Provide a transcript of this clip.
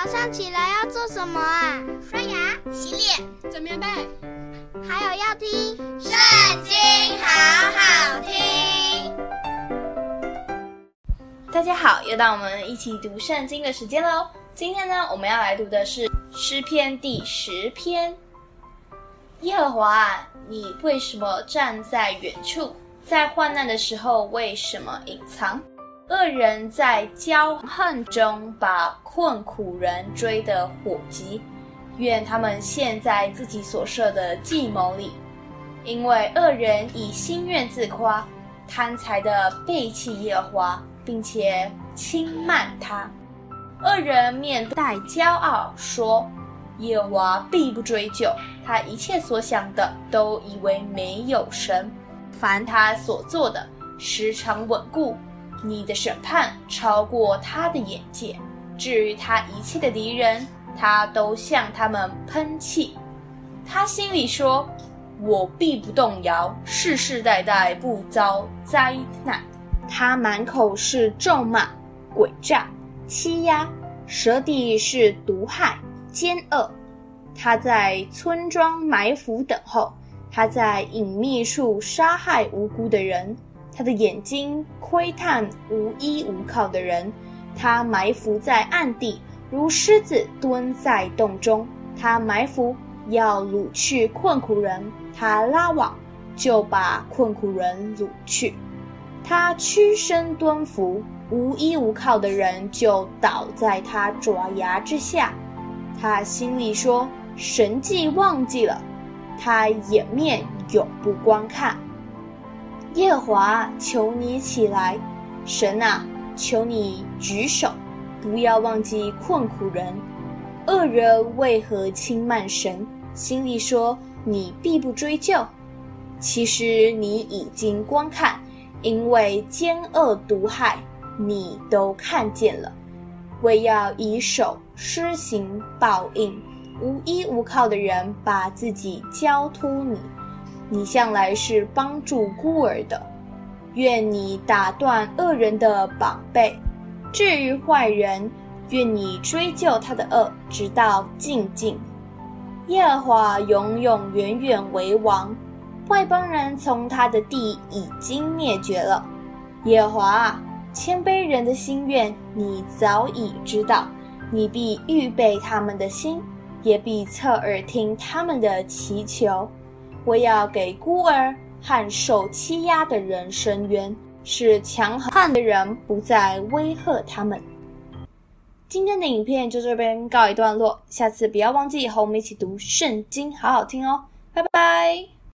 早上起来要做什么啊？刷牙、洗脸、整棉被，还有要听《圣经》，好好听。大家好，又到我们一起读圣经的时间喽。今天呢，我们要来读的是诗篇第十篇。耶和华啊，你为什么站在远处？在患难的时候，为什么隐藏？恶人在骄横中把困苦人追得火急，愿他们陷在自己所设的计谋里，因为恶人以心愿自夸，贪财的背弃耶华，并且轻慢他。恶人面带骄傲说：“耶华必不追究，他一切所想的都以为没有神，凡他所做的，时常稳固。”你的审判超过他的眼界，至于他一切的敌人，他都向他们喷气。他心里说：“我必不动摇，世世代代不遭灾难。”他满口是咒骂、诡诈、欺压，舌底是毒害、奸恶。他在村庄埋伏等候，他在隐秘处杀害无辜的人。他的眼睛窥探无依无靠的人，他埋伏在暗地，如狮子蹲在洞中。他埋伏要掳去困苦人，他拉网就把困苦人掳去。他屈身蹲伏，无依无靠的人就倒在他爪牙之下。他心里说：神迹忘记了，他掩面永不观看。耶和华，求你起来！神啊，求你举手，不要忘记困苦人。恶人为何轻慢神？心里说，你必不追究。其实你已经观看，因为奸恶毒害，你都看见了。为要以手施行报应，无依无靠的人把自己交托你。你向来是帮助孤儿的，愿你打断恶人的膀臂；至于坏人，愿你追究他的恶，直到尽尽。耶和华永永远远为王，外邦人从他的地已经灭绝了。耶和华啊，谦卑人的心愿你早已知道，你必预备他们的心，也必侧耳听他们的祈求。我要给孤儿和受欺压的人伸冤，使强悍的人不再威吓他们。今天的影片就这边告一段落，下次不要忘记和我们一起读圣经，好好听哦，拜拜。